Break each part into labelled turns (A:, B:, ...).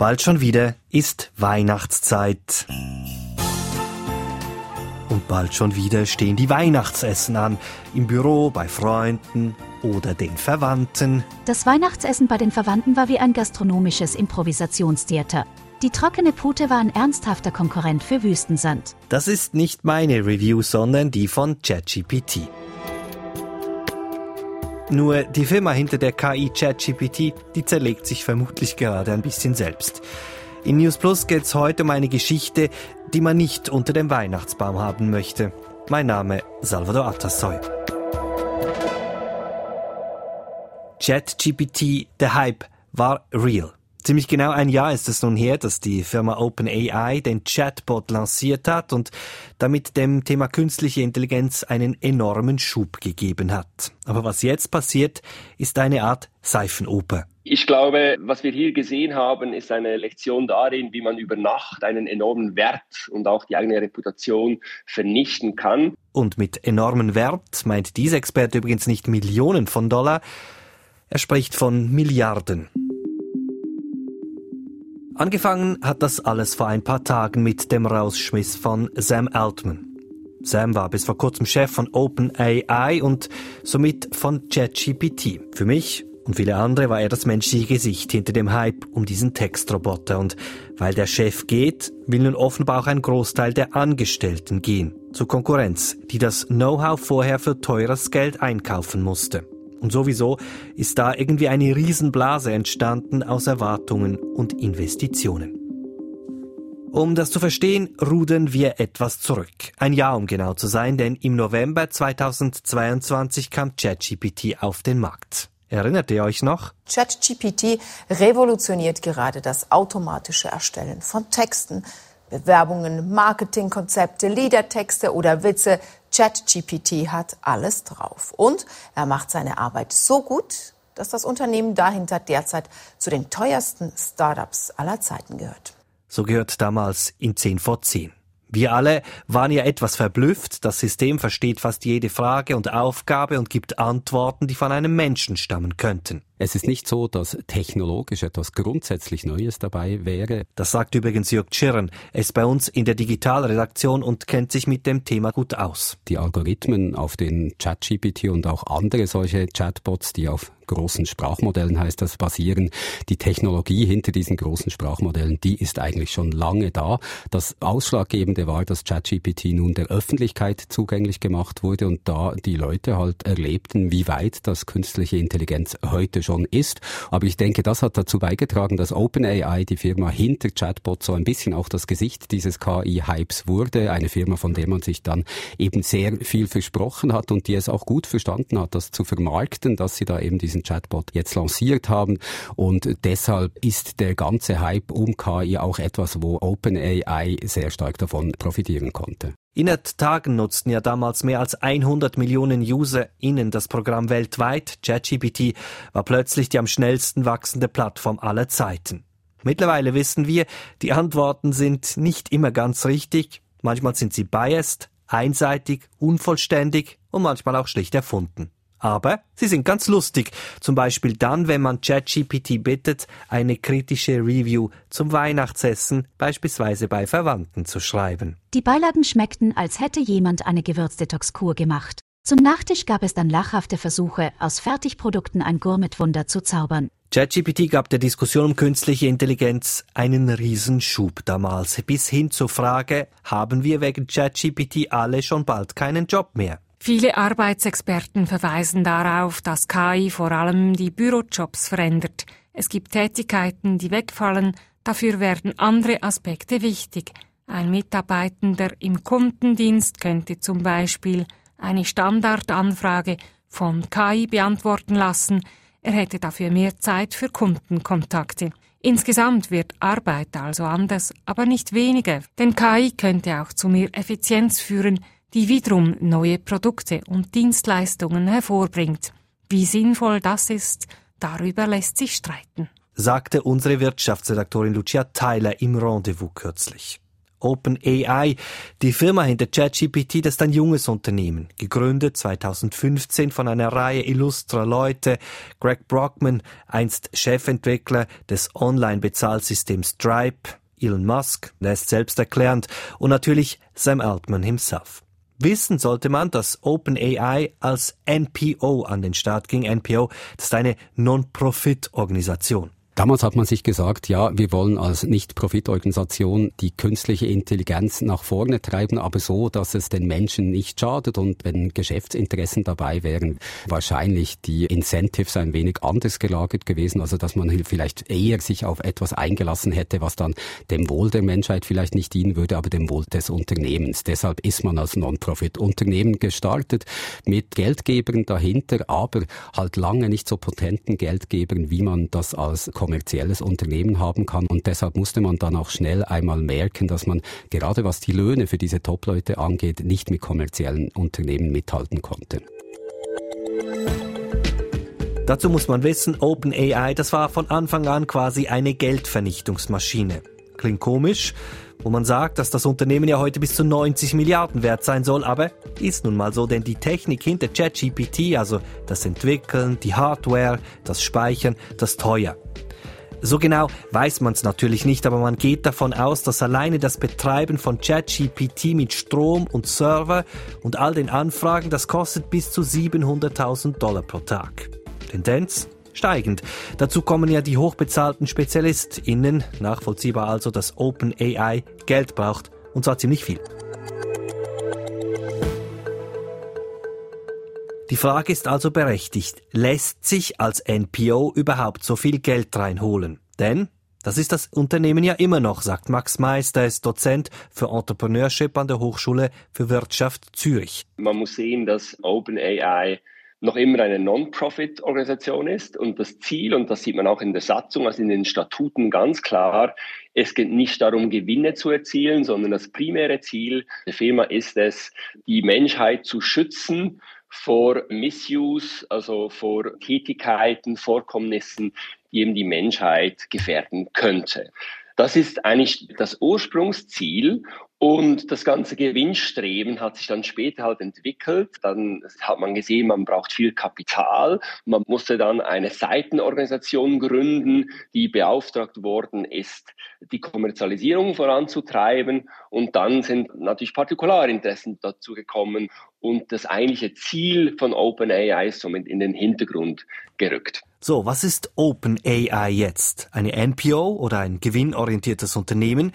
A: Bald schon wieder ist Weihnachtszeit. Und bald schon wieder stehen die Weihnachtsessen an. Im Büro, bei Freunden oder den Verwandten.
B: Das Weihnachtsessen bei den Verwandten war wie ein gastronomisches Improvisationstheater. Die trockene Pute war ein ernsthafter Konkurrent für Wüstensand.
A: Das ist nicht meine Review, sondern die von ChatGPT. Nur die Firma hinter der KI ChatGPT, die zerlegt sich vermutlich gerade ein bisschen selbst. In News Plus geht es heute um eine Geschichte, die man nicht unter dem Weihnachtsbaum haben möchte. Mein Name Salvador Atassoy. ChatGPT, der Hype, war real. Ziemlich genau ein Jahr ist es nun her, dass die Firma OpenAI den Chatbot lanciert hat und damit dem Thema künstliche Intelligenz einen enormen Schub gegeben hat. Aber was jetzt passiert, ist eine Art Seifenoper.
C: Ich glaube, was wir hier gesehen haben, ist eine Lektion darin, wie man über Nacht einen enormen Wert und auch die eigene Reputation vernichten kann.
A: Und mit enormen Wert meint dieser Experte übrigens nicht Millionen von Dollar, er spricht von Milliarden. Angefangen hat das alles vor ein paar Tagen mit dem Rausschmiss von Sam Altman. Sam war bis vor kurzem Chef von OpenAI und somit von ChatGPT. Für mich und viele andere war er das menschliche Gesicht hinter dem Hype um diesen Textroboter und weil der Chef geht, will nun offenbar auch ein Großteil der Angestellten gehen. Zur Konkurrenz, die das Know-how vorher für teures Geld einkaufen musste. Und sowieso ist da irgendwie eine Riesenblase entstanden aus Erwartungen und Investitionen. Um das zu verstehen, rudern wir etwas zurück. Ein Jahr, um genau zu sein, denn im November 2022 kam ChatGPT auf den Markt. Erinnert ihr euch noch?
D: ChatGPT revolutioniert gerade das automatische Erstellen von Texten, Bewerbungen, Marketingkonzepte, Liedertexte oder Witze. ChatGPT hat alles drauf. Und er macht seine Arbeit so gut, dass das Unternehmen dahinter derzeit zu den teuersten Startups aller Zeiten gehört.
A: So gehört damals in 10 vor 10. Wir alle waren ja etwas verblüfft. Das System versteht fast jede Frage und Aufgabe und gibt Antworten, die von einem Menschen stammen könnten.
E: Es ist nicht so, dass technologisch etwas grundsätzlich Neues dabei wäre.
A: Das sagt übrigens Jörg Tschirren. Er ist bei uns in der Digitalredaktion und kennt sich mit dem Thema gut aus.
E: Die Algorithmen auf den ChatGPT und auch andere solche Chatbots, die auf großen Sprachmodellen heißt das, basieren. Die Technologie hinter diesen großen Sprachmodellen, die ist eigentlich schon lange da. Das Ausschlaggebende war, dass ChatGPT nun der Öffentlichkeit zugänglich gemacht wurde und da die Leute halt erlebten, wie weit das künstliche Intelligenz heute schon ist. Aber ich denke, das hat dazu beigetragen, dass OpenAI, die Firma hinter Chatbot, so ein bisschen auch das Gesicht dieses KI-Hypes wurde. Eine Firma, von der man sich dann eben sehr viel versprochen hat und die es auch gut verstanden hat, das zu vermarkten, dass sie da eben diesen Chatbot jetzt lanciert haben. Und deshalb ist der ganze Hype um KI auch etwas, wo OpenAI sehr stark davon profitieren konnte.
A: Innerhalb Tagen nutzten ja damals mehr als 100 Millionen UserInnen das Programm weltweit. ChatGPT war plötzlich die am schnellsten wachsende Plattform aller Zeiten. Mittlerweile wissen wir, die Antworten sind nicht immer ganz richtig. Manchmal sind sie biased, einseitig, unvollständig und manchmal auch schlicht erfunden. Aber sie sind ganz lustig. Zum Beispiel dann, wenn man ChatGPT bittet, eine kritische Review zum Weihnachtsessen, beispielsweise bei Verwandten, zu schreiben.
B: Die Beilagen schmeckten, als hätte jemand eine Gewürzdetox-Kur gemacht. Zum Nachtisch gab es dann lachhafte Versuche, aus Fertigprodukten ein Gourmet-Wunder zu zaubern.
A: ChatGPT gab der Diskussion um künstliche Intelligenz einen Riesenschub damals, bis hin zur Frage, haben wir wegen ChatGPT alle schon bald keinen Job mehr?
F: Viele Arbeitsexperten verweisen darauf, dass KI vor allem die Bürojobs verändert. Es gibt Tätigkeiten, die wegfallen, dafür werden andere Aspekte wichtig. Ein Mitarbeitender im Kundendienst könnte zum Beispiel eine Standardanfrage von KI beantworten lassen, er hätte dafür mehr Zeit für Kundenkontakte. Insgesamt wird Arbeit also anders, aber nicht weniger, denn KI könnte auch zu mehr Effizienz führen, die wiederum neue Produkte und Dienstleistungen hervorbringt. Wie sinnvoll das ist, darüber lässt sich streiten.
A: Sagte unsere Wirtschaftsredaktorin Lucia Tyler im Rendezvous kürzlich. OpenAI. Die Firma hinter ChatGPT, das ist ein junges Unternehmen, gegründet 2015 von einer Reihe illustrer Leute. Greg Brockman, einst Chefentwickler des Online-Bezahlsystems Stripe, Elon Musk, der ist selbsterklärend, und natürlich Sam Altman himself. Wissen sollte man, dass OpenAI als NPO an den Start ging. NPO, das ist eine Non-Profit-Organisation.
E: Damals hat man sich gesagt, ja, wir wollen als Nicht-Profit-Organisation die künstliche Intelligenz nach vorne treiben, aber so, dass es den Menschen nicht schadet und wenn Geschäftsinteressen dabei wären, wahrscheinlich die Incentives ein wenig anders gelagert gewesen, also dass man vielleicht eher sich auf etwas eingelassen hätte, was dann dem Wohl der Menschheit vielleicht nicht dienen würde, aber dem Wohl des Unternehmens. Deshalb ist man als Non-Profit-Unternehmen gestartet mit Geldgebern dahinter, aber halt lange nicht so potenten Geldgebern, wie man das als kommerzielles Unternehmen haben kann. Und deshalb musste man dann auch schnell einmal merken, dass man gerade was die Löhne für diese Top-Leute angeht, nicht mit kommerziellen Unternehmen mithalten konnte.
A: Dazu muss man wissen, OpenAI, das war von Anfang an quasi eine Geldvernichtungsmaschine. Klingt komisch, wo man sagt, dass das Unternehmen ja heute bis zu 90 Milliarden wert sein soll, aber ist nun mal so, denn die Technik hinter ChatGPT, also das Entwickeln, die Hardware, das Speichern, das teuer. So genau weiß man es natürlich nicht, aber man geht davon aus, dass alleine das Betreiben von ChatGPT mit Strom und Server und all den Anfragen, das kostet bis zu 700.000 Dollar pro Tag. Tendenz? Steigend. Dazu kommen ja die hochbezahlten SpezialistInnen, nachvollziehbar also, dass OpenAI Geld braucht, und zwar ziemlich viel. Die Frage ist also berechtigt, lässt sich als NPO überhaupt so viel Geld reinholen? Denn das ist das Unternehmen ja immer noch, sagt Max Meister, ist Dozent für Entrepreneurship an der Hochschule für Wirtschaft Zürich.
C: Man muss sehen, dass OpenAI noch immer eine Non-Profit-Organisation ist und das Ziel, und das sieht man auch in der Satzung, also in den Statuten ganz klar, es geht nicht darum, Gewinne zu erzielen, sondern das primäre Ziel der Firma ist es, die Menschheit zu schützen vor Misuse, also vor Tätigkeiten, Vorkommnissen, die eben die Menschheit gefährden könnte. Das ist eigentlich das Ursprungsziel und das ganze Gewinnstreben hat sich dann später halt entwickelt. Dann hat man gesehen, man braucht viel Kapital. Man musste dann eine Seitenorganisation gründen, die beauftragt worden ist, die Kommerzialisierung voranzutreiben. Und dann sind natürlich Partikularinteressen dazu gekommen und das eigentliche Ziel von OpenAI ist somit in den Hintergrund gerückt.
A: So, was ist OpenAI jetzt? Eine NPO oder ein gewinnorientiertes Unternehmen?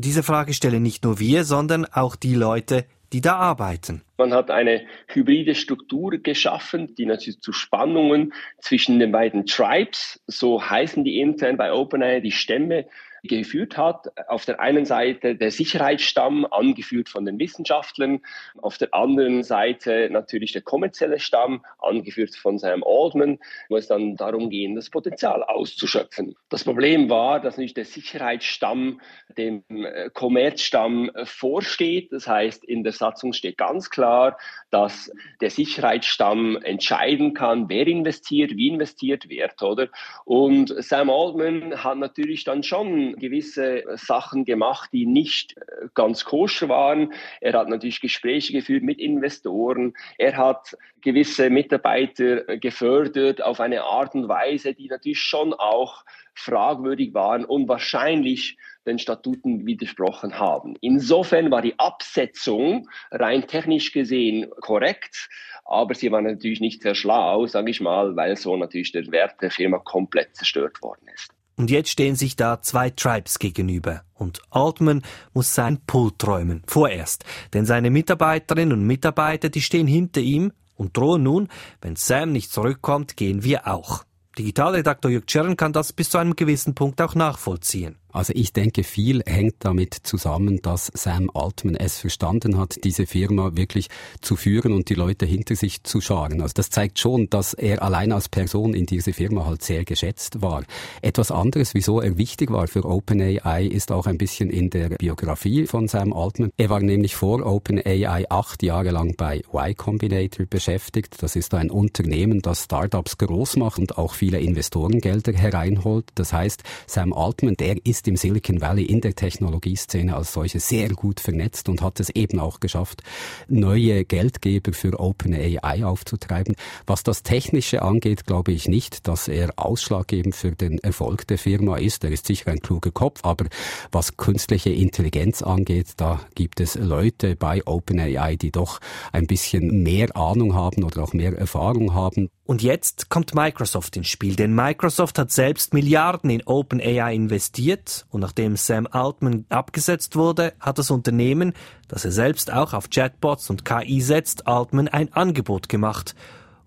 A: Diese Frage stellen nicht nur wir, sondern auch die Leute, die da arbeiten.
C: Man hat eine hybride Struktur geschaffen, die natürlich zu Spannungen zwischen den beiden Tribes, so heißen die intern bei OpenAI, die Stämme, geführt hat. Auf der einen Seite der Sicherheitsstamm, angeführt von den Wissenschaftlern, auf der anderen Seite natürlich der kommerzielle Stamm, angeführt von Sam Altman, wo es dann darum ging, das Potenzial auszuschöpfen. Das Problem war, dass nicht der Sicherheitsstamm dem äh, Kommerzstamm vorsteht. Das heißt, in der Satzung steht ganz klar, dass der Sicherheitsstamm entscheiden kann, wer investiert, wie investiert wird, oder? Und Sam Altman hat natürlich dann schon gewisse Sachen gemacht, die nicht äh, ganz koscher waren. Er hat natürlich Gespräche geführt mit Investoren. Er hat gewisse Mitarbeiter äh, gefördert auf eine Art und Weise, die natürlich schon auch fragwürdig waren und wahrscheinlich den Statuten widersprochen haben. Insofern war die Absetzung rein technisch gesehen korrekt, aber sie war natürlich nicht sehr schlau, sage ich mal, weil so natürlich der Wert der Firma komplett zerstört worden ist.
A: Und jetzt stehen sich da zwei Tribes gegenüber. Und Altman muss sein Pult räumen. Vorerst. Denn seine Mitarbeiterinnen und Mitarbeiter, die stehen hinter ihm und drohen nun, wenn Sam nicht zurückkommt, gehen wir auch. Digitalredaktor Jörg Czern kann das bis zu einem gewissen Punkt auch nachvollziehen.
E: Also ich denke, viel hängt damit zusammen, dass Sam Altman es verstanden hat, diese Firma wirklich zu führen und die Leute hinter sich zu scharen. Also das zeigt schon, dass er allein als Person in dieser Firma halt sehr geschätzt war. Etwas anderes, wieso er wichtig war für OpenAI, ist auch ein bisschen in der Biografie von Sam Altman. Er war nämlich vor OpenAI acht Jahre lang bei Y Combinator beschäftigt. Das ist ein Unternehmen, das Startups groß macht und auch viele Investorengelder hereinholt. Das heißt, Sam Altman, der ist ist im Silicon Valley in der Technologieszene als solche sehr gut vernetzt und hat es eben auch geschafft, neue Geldgeber für OpenAI aufzutreiben. Was das Technische angeht, glaube ich nicht, dass er ausschlaggebend für den Erfolg der Firma ist. Er ist sicher ein kluger Kopf, aber was künstliche Intelligenz angeht, da gibt es Leute bei OpenAI, die doch ein bisschen mehr Ahnung haben oder auch mehr Erfahrung haben.
A: Und jetzt kommt Microsoft ins Spiel, denn Microsoft hat selbst Milliarden in OpenAI investiert und nachdem Sam Altman abgesetzt wurde, hat das Unternehmen, das er selbst auch auf Chatbots und KI setzt, Altman ein Angebot gemacht.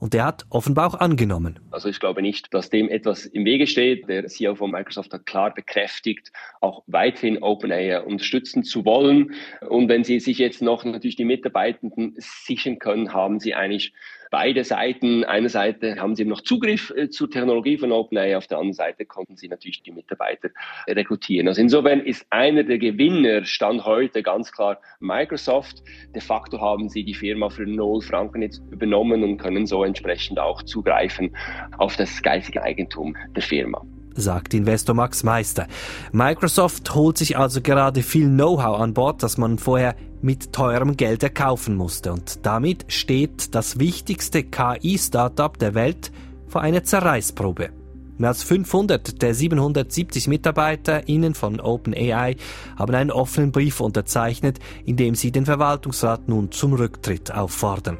A: Und der hat offenbar auch angenommen.
C: Also ich glaube nicht, dass dem etwas im Wege steht. Der CEO von Microsoft hat klar bekräftigt, auch weiterhin OpenAI unterstützen zu wollen. Und wenn Sie sich jetzt noch natürlich die Mitarbeitenden sichern können, haben Sie eigentlich beide Seiten. Eine Seite haben sie noch Zugriff äh, zur Technologie von OpenAI, auf der anderen Seite konnten sie natürlich die Mitarbeiter rekrutieren. Also insofern ist einer der Gewinner, Stand heute ganz klar Microsoft. De facto haben sie die Firma für 0 Franken jetzt übernommen und können so entsprechend auch zugreifen auf das geistige Eigentum der Firma
A: sagt Investor Max Meister. Microsoft holt sich also gerade viel Know-how an Bord, das man vorher mit teurem Geld erkaufen musste. Und damit steht das wichtigste KI-Startup der Welt vor einer Zerreißprobe. Mehr als 500 der 770 MitarbeiterInnen von OpenAI haben einen offenen Brief unterzeichnet, in dem sie den Verwaltungsrat nun zum Rücktritt auffordern.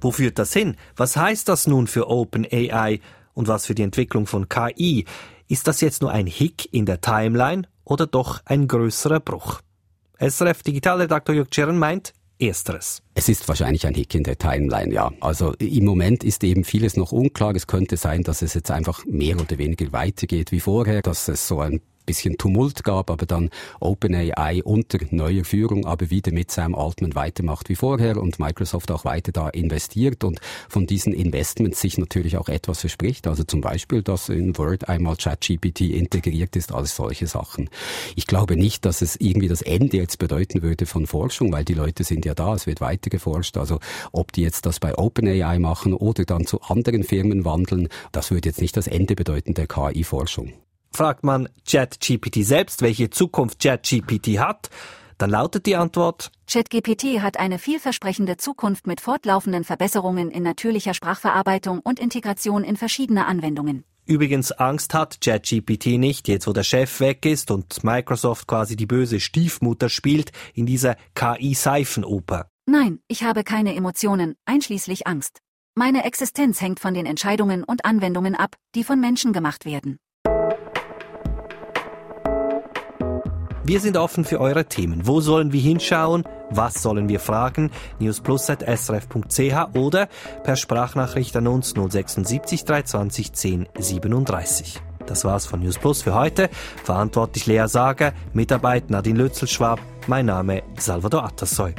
A: Wo führt das hin? Was heißt das nun für OpenAI und was für die Entwicklung von KI? Ist das jetzt nur ein Hick in der Timeline oder doch ein größerer Bruch? SRF Digitalredaktor Jörg Czern meint, Ersteres.
E: Es ist wahrscheinlich ein Hick in der Timeline, ja. Also im Moment ist eben vieles noch unklar. Es könnte sein, dass es jetzt einfach mehr oder weniger weitergeht wie vorher, dass es so ein bisschen Tumult gab, aber dann OpenAI unter neuer Führung, aber wieder mit Sam Altman weitermacht wie vorher und Microsoft auch weiter da investiert und von diesen Investments sich natürlich auch etwas verspricht. Also zum Beispiel, dass in Word einmal ChatGPT integriert ist, alles solche Sachen. Ich glaube nicht, dass es irgendwie das Ende jetzt bedeuten würde von Forschung, weil die Leute sind ja da, es wird weiter geforscht. Also ob die jetzt das bei OpenAI machen oder dann zu anderen Firmen wandeln, das würde jetzt nicht das Ende bedeuten der KI-Forschung.
A: Fragt man ChatGPT selbst, welche Zukunft ChatGPT hat, dann lautet die Antwort
B: ChatGPT hat eine vielversprechende Zukunft mit fortlaufenden Verbesserungen in natürlicher Sprachverarbeitung und Integration in verschiedene Anwendungen.
A: Übrigens Angst hat ChatGPT nicht, jetzt wo der Chef weg ist und Microsoft quasi die böse Stiefmutter spielt in dieser KI-Seifenoper.
B: Nein, ich habe keine Emotionen, einschließlich Angst. Meine Existenz hängt von den Entscheidungen und Anwendungen ab, die von Menschen gemacht werden.
A: Wir sind offen für eure Themen. Wo sollen wir hinschauen? Was sollen wir fragen? newsplus.srf.ch oder per Sprachnachricht an uns 076 320 10 37. Das war's von News Plus für heute. Verantwortlich Lea Sager, Mitarbeit Nadine Lützelschwab. Mein Name Salvador Atassoy.